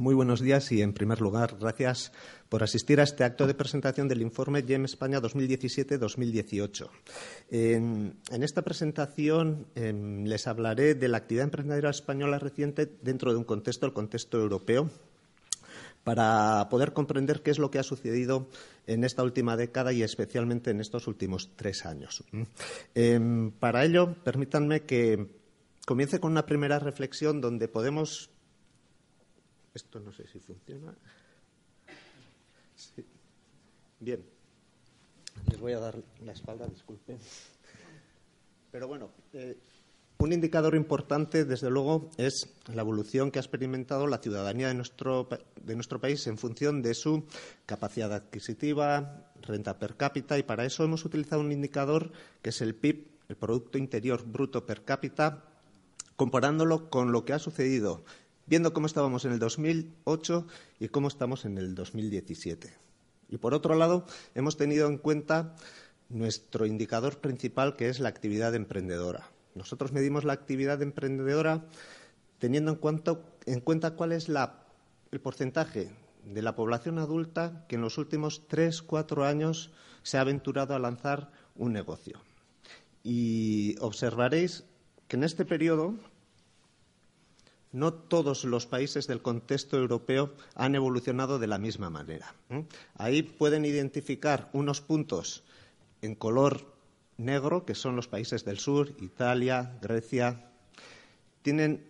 Muy buenos días y, en primer lugar, gracias por asistir a este acto de presentación del informe GEM España 2017-2018. En, esta presentación eh, les hablaré de la actividad emprendedora española reciente dentro de un contexto, el contexto europeo, para poder comprender qué es lo que ha sucedido en esta última década y especialmente en estos últimos tres años. Eh, para ello, permítanme que comience con una primera reflexión donde podemos esto no sé si funciona. Sí. Bien. Les voy a dar la espalda, disculpen. Pero bueno, eh, un indicador importante, desde luego, es la evolución que ha experimentado la ciudadanía de nuestro, de nuestro país en función de su capacidad adquisitiva, renta per cápita, y para eso hemos utilizado un indicador que es el PIB, el Producto Interior Bruto per cápita, comparándolo con lo que ha sucedido viendo cómo estábamos en el 2008 y cómo estamos en el 2017. Y por otro lado, hemos tenido en cuenta nuestro indicador principal, que es la actividad emprendedora. Nosotros medimos la actividad emprendedora teniendo en, cuenta cuál es el porcentaje de la población adulta que en los últimos tres, cuatro años se ha aventurado a lanzar un negocio. Y observaréis que en este periodo no todos los países del contexto europeo han evolucionado de la misma manera. Ahí pueden identificar unos puntos en color negro, que son los países del sur, Italia, Grecia. Tienen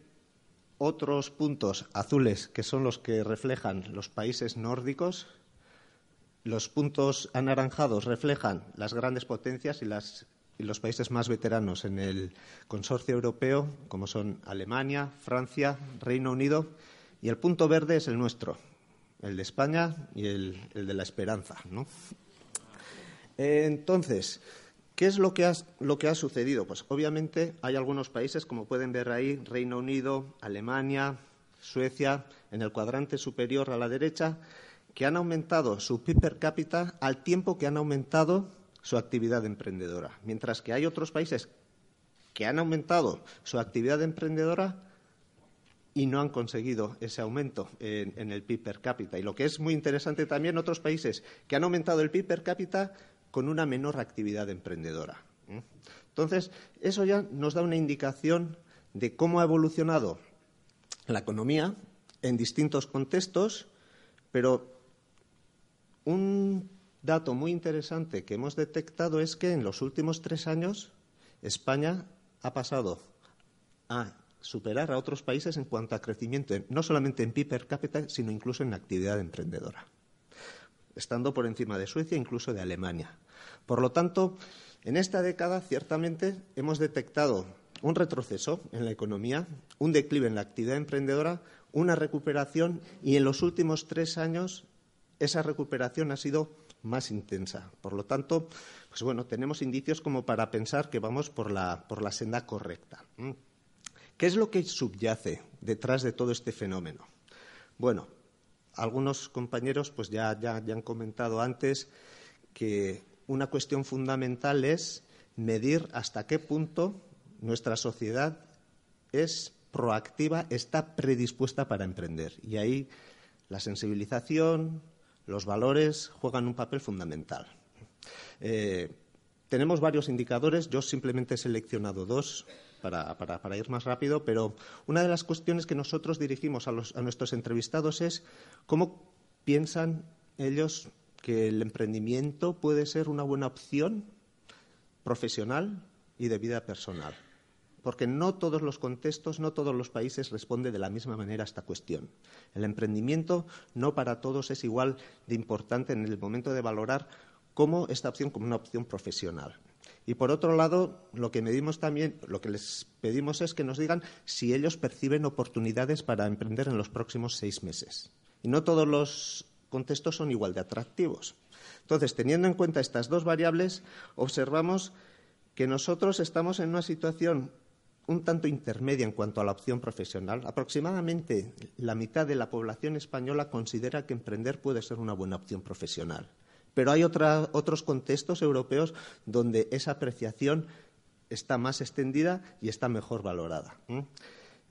otros puntos azules, que son los que reflejan los países nórdicos. Los puntos anaranjados reflejan las grandes potencias y las y los países más veteranos en el consorcio europeo, como son Alemania, Francia, Reino Unido, y el punto verde es el nuestro, el de España y el, de la esperanza. entonces, ¿qué es lo que, ha, lo que ha sucedido? Pues obviamente hay algunos países, como pueden ver ahí, Reino Unido, Alemania, Suecia, en el cuadrante superior a la derecha, que han aumentado su PIB per cápita al tiempo que han aumentado su actividad emprendedora, mientras que hay otros países que han aumentado su actividad emprendedora y no han conseguido ese aumento en, el PIB per cápita. Y lo que es muy interesante también, otros países que han aumentado el PIB per cápita con una menor actividad emprendedora. Entonces, eso ya nos da una indicación de cómo ha evolucionado la economía en distintos contextos, pero un dato muy interesante que hemos detectado es que en los últimos tres años España ha pasado a superar a otros países en cuanto a crecimiento, no solamente en PIB per cápita, sino incluso en actividad emprendedora, estando por encima de Suecia, incluso de Alemania. Por lo tanto, en esta década ciertamente hemos detectado un retroceso en la economía, un declive en la actividad emprendedora, una recuperación y en los últimos tres años esa recuperación ha sido más intensa. Por lo tanto, pues bueno, tenemos indicios como para pensar que vamos por la, por la senda correcta. ¿Qué es lo que subyace detrás de todo este fenómeno? Bueno, algunos compañeros pues ya, ya, ya han comentado antes que una cuestión fundamental es medir hasta qué punto nuestra sociedad es proactiva, está predispuesta para emprender. Y ahí la sensibilización, los valores juegan un papel fundamental. Eh, tenemos varios indicadores, yo simplemente he seleccionado dos para, ir más rápido, pero una de las cuestiones que nosotros dirigimos a, a nuestros entrevistados es cómo piensan ellos que el emprendimiento puede ser una buena opción profesional y de vida personal. Porque no todos los contextos, no todos los países responden de la misma manera a esta cuestión. El emprendimiento no para todos es igual de importante en el momento de valorar como esta opción como una opción profesional. Y por otro lado, lo que medimos también, lo que les pedimos es que nos digan si ellos perciben oportunidades para emprender en los próximos seis meses. Y no todos los contextos son igual de atractivos. Entonces, teniendo en cuenta estas dos variables, observamos que nosotros estamos en una situación un tanto intermedia en cuanto a la opción profesional. Aproximadamente la mitad de la población española considera que emprender puede ser una buena opción profesional. Pero hay otros contextos europeos donde esa apreciación está más extendida y está mejor valorada.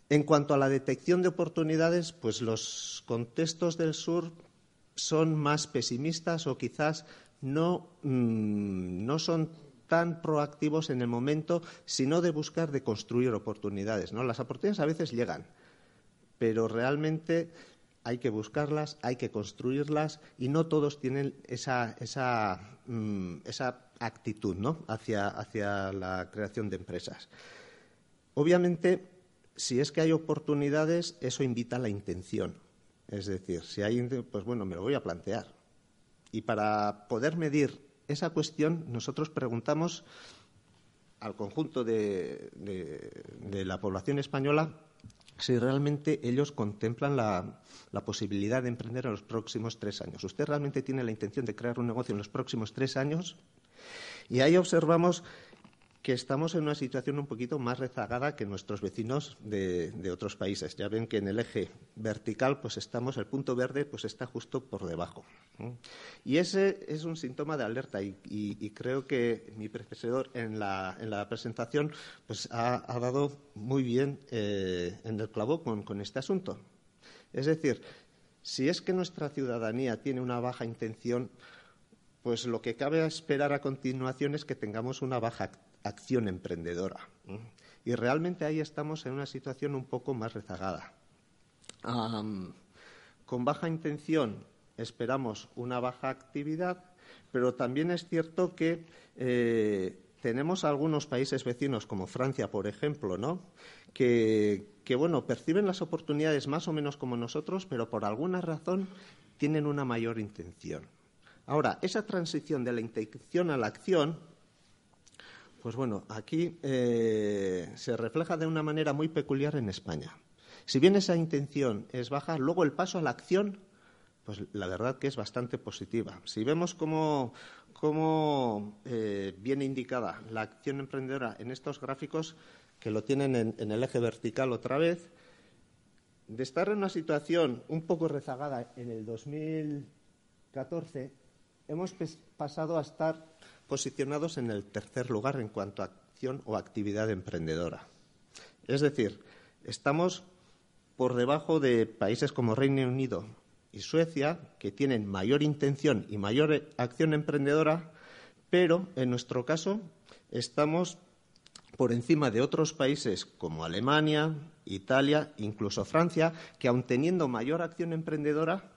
En cuanto a la detección de oportunidades, pues los contextos del sur son más pesimistas o quizás no, mm, no son tan proactivos en el momento, sino de buscar de construir oportunidades. ¿no? Las oportunidades a veces llegan, pero realmente hay que buscarlas, hay que construirlas y no todos tienen esa, esa, mm, actitud ¿no? hacia, hacia la creación de empresas. Obviamente, si es que hay oportunidades, eso invita a la intención. Es decir, si hay, pues bueno, me lo voy a plantear. Y para poder medir esa cuestión, nosotros preguntamos al conjunto de la población española si realmente ellos contemplan la, posibilidad de emprender en los próximos tres años. ¿Usted realmente tiene la intención de crear un negocio en los próximos tres años? Y ahí observamos que estamos en una situación un poquito más rezagada que nuestros vecinos de, otros países. Ya ven que en el eje vertical, pues estamos, el punto verde, pues está justo por debajo. Y ese es un síntoma de alerta y, creo que mi profesor en la, presentación pues ha, dado muy bien eh, en el clavo con, con este asunto. Es decir, si es que nuestra ciudadanía tiene una baja intención, pues lo que cabe esperar a continuación es que tengamos una baja acción emprendedora. Y realmente ahí estamos en una situación un poco más rezagada. con baja intención esperamos una baja actividad, pero también es cierto que eh, tenemos algunos países vecinos, como Francia, por ejemplo, ¿no? que, bueno, perciben las oportunidades más o menos como nosotros, pero por alguna razón tienen una mayor intención. Ahora, esa transición de la intención a la acción pues bueno, aquí eh, se refleja de una manera muy peculiar en España. Si bien esa intención es baja, luego el paso a la acción, pues la verdad que es bastante positiva. Si vemos cómo, eh, viene indicada la acción emprendedora en estos gráficos, que lo tienen en, el eje vertical otra vez, de estar en una situación un poco rezagada en el 2014, hemos pasado a estar posicionados en el tercer lugar en cuanto a acción o actividad emprendedora. Es decir, estamos por debajo de países como Reino Unido y Suecia, que tienen mayor intención y mayor acción emprendedora, pero en nuestro caso estamos por encima de otros países como Alemania, Italia, incluso Francia, que aun teniendo mayor acción emprendedora,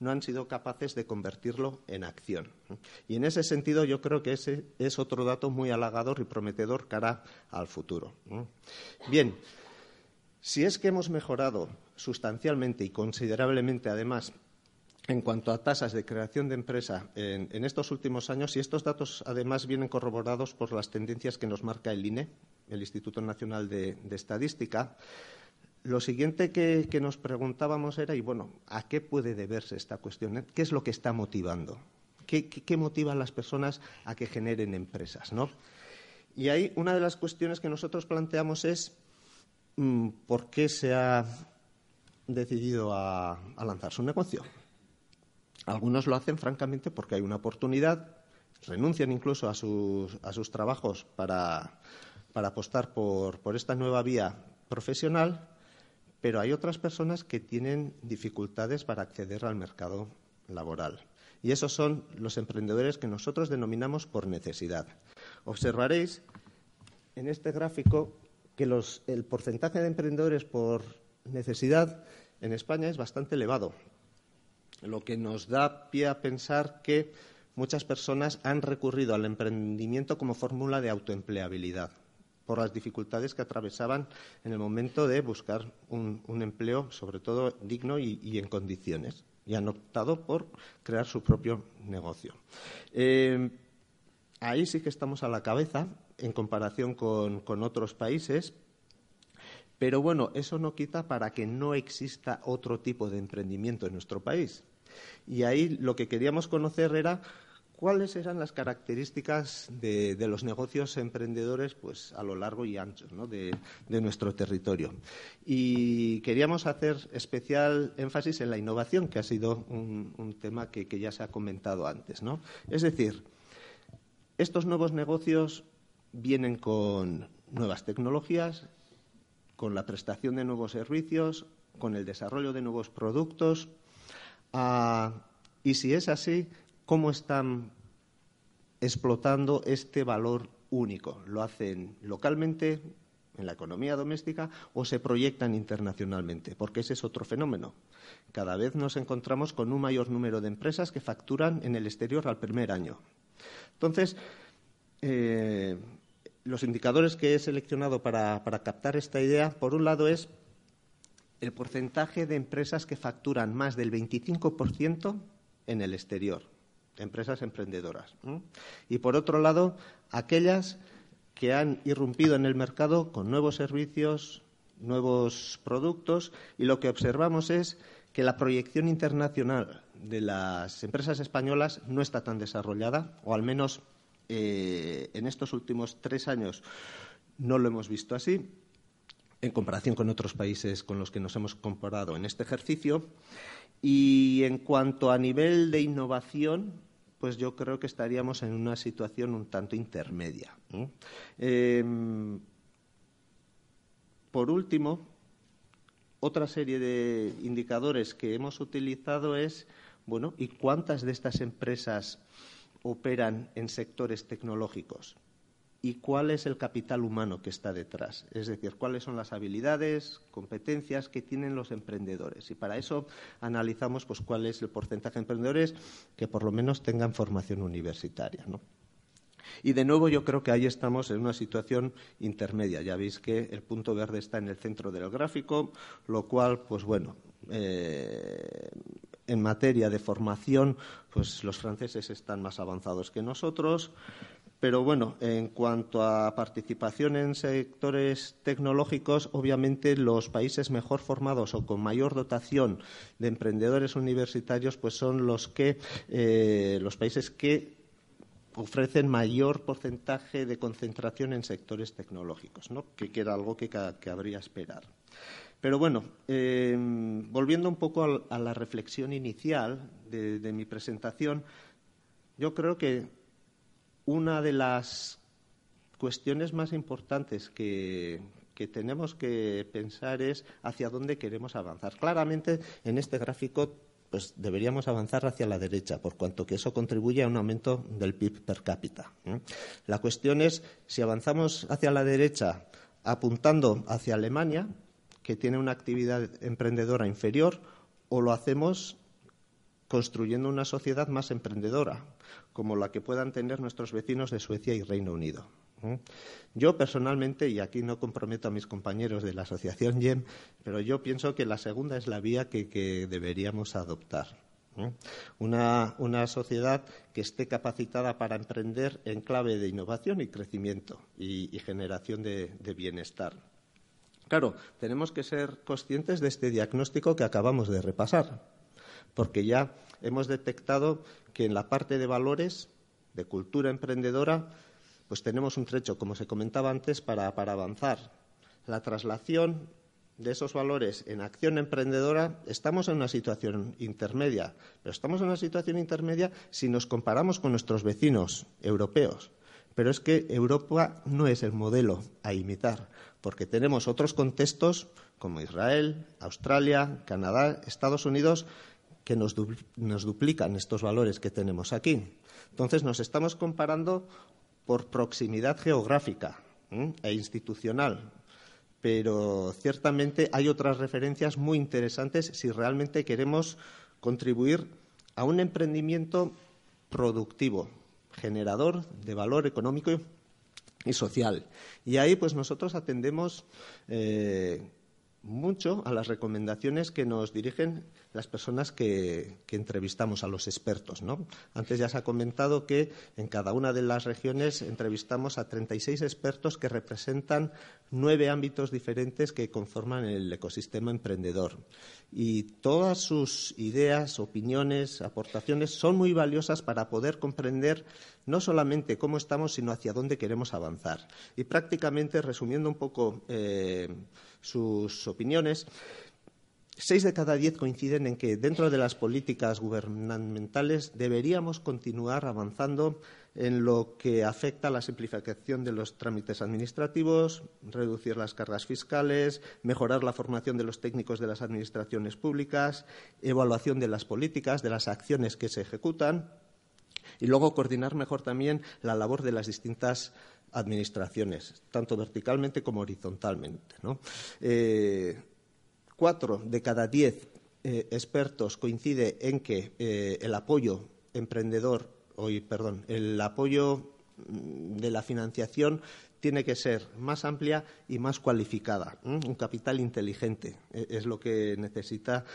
no han sido capaces de convertirlo en acción. Y en ese sentido yo creo que ese es otro dato muy halagador y prometedor cara al futuro. Bien, si es que hemos mejorado sustancialmente y considerablemente además en cuanto a tasas de creación de empresa en, estos últimos años, y estos datos además vienen corroborados por las tendencias que nos marca el INE, el Instituto Nacional de Estadística, lo siguiente que, nos preguntábamos era, y bueno, ¿a qué puede deberse esta cuestión? ¿Qué es lo que está motivando? ¿Qué, motiva a las personas a que generen empresas? ¿no? Y ahí una de las cuestiones que nosotros planteamos es mm, por qué se ha decidido a, lanzar su negocio. Algunos lo hacen, francamente, porque hay una oportunidad, renuncian incluso a sus, a trabajos para, apostar por esta nueva vía profesional pero hay otras personas que tienen dificultades para acceder al mercado laboral. Y esos son los emprendedores que nosotros denominamos por necesidad. Observaréis en este gráfico que el porcentaje de emprendedores por necesidad en España es bastante elevado, lo que nos da pie a pensar que muchas personas han recurrido al emprendimiento como fórmula de autoempleabilidad por las dificultades que atravesaban en el momento de buscar un, empleo, sobre todo digno y, en condiciones. Y han optado por crear su propio negocio. Eh, ahí sí que estamos a la cabeza en comparación con otros países, pero bueno, eso no quita para que no exista otro tipo de emprendimiento en nuestro país. Y ahí lo que queríamos conocer era cuáles eran las características de, los negocios emprendedores pues, a lo largo y ancho de, nuestro territorio. Y queríamos hacer especial énfasis en la innovación, que ha sido un, tema que, que, ya se ha comentado antes. ¿no? Es decir, estos nuevos negocios vienen con nuevas tecnologías, con la prestación de nuevos servicios, con el desarrollo de nuevos productos. Ah, y si es así, ¿cómo están explotando este valor único? ¿Lo hacen localmente, en la economía doméstica, o se proyectan internacionalmente? Porque ese es otro fenómeno. Cada vez nos encontramos con un mayor número de empresas que facturan en el exterior al primer año. Entonces, eh, los indicadores que he seleccionado para, captar esta idea, por un lado, es el porcentaje de empresas que facturan más del 25% en el exterior, empresas emprendedoras. Y por otro lado, aquellas que han irrumpido en el mercado con nuevos servicios, nuevos productos, y lo que observamos es que la proyección internacional de las empresas españolas no está tan desarrollada, o al menos eh, en estos últimos tres años no lo hemos visto así, en comparación con otros países con los que nos hemos comparado en este ejercicio. Y en cuanto a nivel de innovación, pues yo creo que estaríamos en una situación un tanto intermedia. Em, por último, otra serie de indicadores que hemos utilizado es, bueno, ¿y cuántas de estas empresas operan en sectores tecnológicos y cuál es el capital humano que está detrás. Es decir, cuáles son las habilidades, competencias que tienen los emprendedores. Y para eso analizamos pues, cuál es el porcentaje de emprendedores que por lo menos tengan formación universitaria. Y de nuevo yo creo que ahí estamos en una situación intermedia. Ya veis que el punto verde está en el centro del gráfico, lo cual, pues bueno, eh, en materia de formación, pues los franceses están más avanzados que nosotros. Pero bueno, en cuanto a participación en sectores tecnológicos, obviamente los países mejor formados o con mayor dotación de emprendedores universitarios, pues son los que eh, los países que ofrecen mayor porcentaje de concentración en sectores tecnológicos, ¿no? que, era algo que, que habría esperar. Pero bueno, em, volviendo un poco a, la reflexión inicial de, mi presentación, yo creo que una de las cuestiones más importantes que, tenemos que pensar es hacia dónde queremos avanzar. Claramente, en este gráfico pues deberíamos avanzar hacia la derecha, por cuanto que eso contribuye a un aumento del PIB per cápita. La cuestión es si avanzamos hacia la derecha apuntando hacia Alemania, que tiene una actividad emprendedora inferior o lo hacemos construyendo una sociedad más emprendedora, como la que puedan tener nuestros vecinos de Suecia y Reino Unido. Yo personalmente, y aquí no comprometo a mis compañeros de la Asociación YEM, pero yo pienso que la segunda es la vía que, deberíamos adoptar. Una, sociedad que esté capacitada para emprender en clave de innovación y crecimiento y, generación de bienestar. Claro, tenemos que ser conscientes de este diagnóstico que acabamos de repasar, porque ya hemos detectado que en la parte de valores, de cultura emprendedora, pues tenemos un trecho, como se comentaba antes, para, avanzar. La traslación de esos valores en acción emprendedora, estamos en una situación intermedia, pero estamos en una situación intermedia si nos comparamos con nuestros vecinos europeos. Pero es que Europa no es el modelo a imitar porque tenemos otros contextos como Israel, Australia, Canadá, Estados Unidos, que nos, duplican estos valores que tenemos aquí. Entonces, nos estamos comparando por proximidad geográfica e institucional, pero ciertamente hay otras referencias muy interesantes si realmente queremos contribuir a un emprendimiento productivo, generador de valor económico y social. Y ahí, pues nosotros atendemos eh, mucho a las recomendaciones que nos dirigen las personas que, entrevistamos, a los expertos. ¿no? Antes ya se ha comentado que en cada una de las regiones entrevistamos a 36 expertos que representan nueve ámbitos diferentes que conforman el ecosistema emprendedor. Y todas sus ideas, opiniones, aportaciones son muy valiosas para poder comprender no solamente cómo estamos, sino hacia dónde queremos avanzar. Y prácticamente, resumiendo un poco eh, sus opiniones, seis de cada diez coinciden en que dentro de las políticas gubernamentales deberíamos continuar avanzando en lo que afecta a la simplificación de los trámites administrativos, reducir las cargas fiscales, mejorar la formación de los técnicos de las administraciones públicas, evaluación de las políticas, de las acciones que se ejecutan y luego coordinar mejor también la labor de las distintas administraciones, tanto verticalmente como horizontalmente. Eh, cuatro de cada diez eh, expertos coincide en que eh, el apoyo emprendedor, hoy, perdón, el apoyo mm, de la financiación tiene que ser más amplia y más cualificada. Un capital inteligente es lo que necesita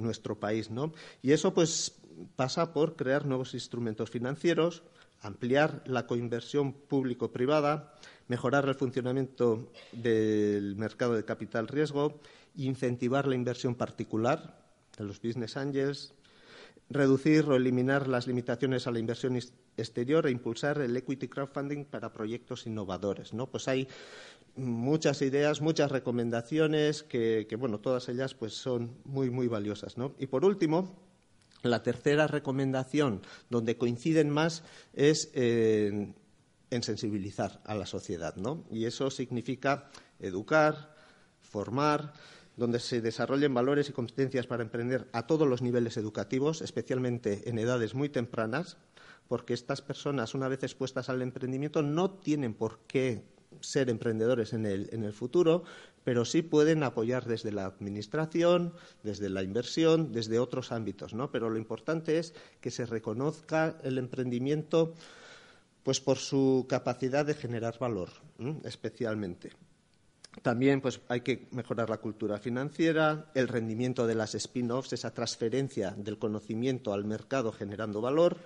nuestro país, ¿no? Y eso, pues, pasa por crear nuevos instrumentos financieros, ampliar la coinversión público-privada, mejorar el funcionamiento del mercado de capital riesgo, incentivar la inversión particular de los business angels, reducir o eliminar las limitaciones a la inversión exterior e impulsar el equity crowdfunding para proyectos innovadores. ¿no? Pues hay muchas ideas, muchas recomendaciones que, bueno, todas ellas pues son muy, muy valiosas. Y por último, la tercera recomendación, donde coinciden más, es en sensibilizar a la sociedad, ¿no? Y eso significa educar, formar, donde se desarrollen valores y competencias para emprender a todos los niveles educativos, especialmente en edades muy tempranas, porque estas personas, una vez expuestas al emprendimiento, no tienen por qué ser emprendedores en el, futuro, pero sí pueden apoyar desde la administración, desde la inversión, desde otros ámbitos, ¿no? Pero lo importante es que se reconozca el emprendimiento pues por su capacidad de generar valor, especialmente. También pues, hay que mejorar la cultura financiera, el rendimiento de las spin-offs, esa transferencia del conocimiento al mercado generando valor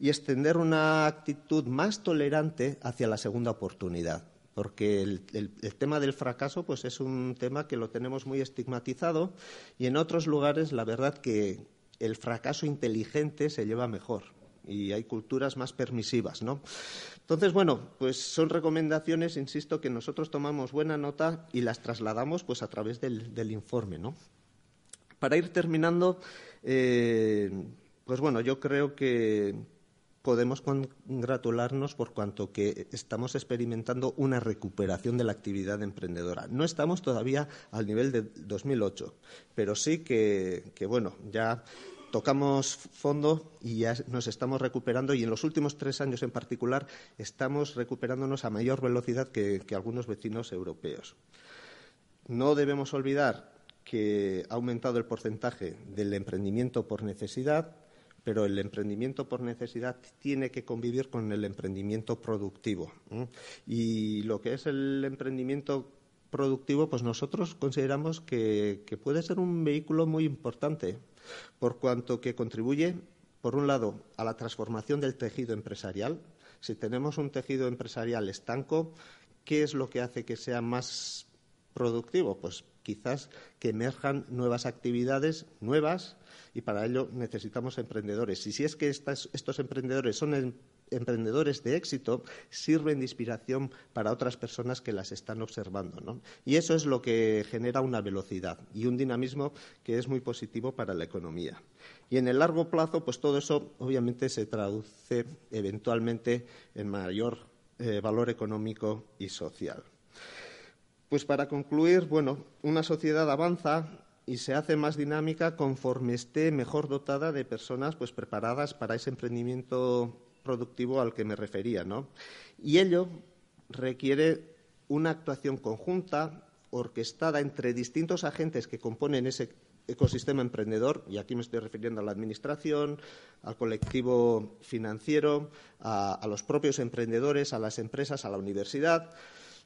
y extender una actitud más tolerante hacia la segunda oportunidad porque el, tema del fracaso pues es un tema que lo tenemos muy estigmatizado y en otros lugares la verdad que el fracaso inteligente se lleva mejor y hay culturas más permisivas, ¿no? Entonces, bueno, pues son recomendaciones, insisto, que nosotros tomamos buena nota y las trasladamos pues a través del, informe, ¿no? Para ir terminando, eh, pues bueno, yo creo que podemos congratularnos por cuanto que estamos experimentando una recuperación de la actividad emprendedora. No estamos todavía al nivel de 2008, pero sí que, bueno, ya tocamos fondo y ya nos estamos recuperando y en los últimos tres años en particular estamos recuperándonos a mayor velocidad que algunos vecinos europeos. No debemos olvidar que ha aumentado el porcentaje del emprendimiento por necesidad, pero el emprendimiento por necesidad tiene que convivir con el emprendimiento productivo. Y lo que es el emprendimiento productivo, pues nosotros consideramos que, puede ser un vehículo muy importante, por cuanto que contribuye, por un lado, a la transformación del tejido empresarial. Si tenemos un tejido empresarial estanco, ¿qué es lo que hace que sea más productivo? Pues quizás que emerjan nuevas actividades, nuevas, y para ello necesitamos emprendedores. Y si es que estos emprendedores son em, emprendedores de éxito, sirven de inspiración para otras personas que las están observando. Y eso es lo que genera una velocidad y un dinamismo que es muy positivo para la economía. Y en el largo plazo, pues todo eso obviamente se traduce eventualmente en mayor eh, valor económico y social. Pues para concluir, bueno, una sociedad avanza y se hace más dinámica conforme esté mejor dotada de personas pues preparadas para ese emprendimiento productivo al que me refería, ¿no? Y ello requiere una actuación conjunta, orquestada entre distintos agentes que componen ese ecosistema emprendedor, y aquí me estoy refiriendo a la Administración, al colectivo financiero, a los propios emprendedores, a las empresas, a la universidad,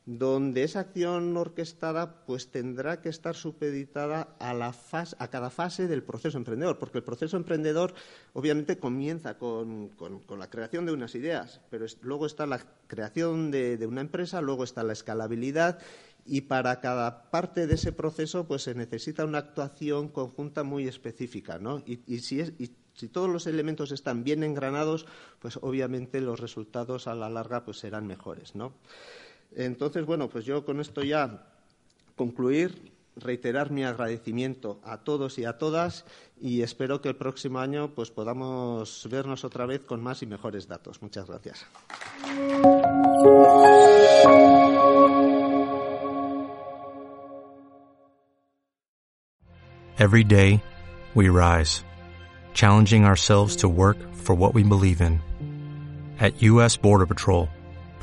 donde esa acción orquestada pues tendrá que estar supeditada a, cada fase del proceso emprendedor, porque el proceso emprendedor obviamente comienza con, la creación de unas ideas, pero luego está la creación de, una empresa, luego está la escalabilidad y para cada parte de ese proceso pues se necesita una actuación conjunta muy específica, ¿no? Y, si si todos los elementos están bien engranados, pues obviamente los resultados a la larga pues serán mejores, ¿no? Entonces, bueno, pues yo con esto ya concluir, reiterar mi agradecimiento a todos y a todas y espero que el próximo año pues podamos vernos otra vez con más y mejores datos. Muchas gracias. Every day we rise, challenging ourselves to work for what we believe in. At US Border Patrol,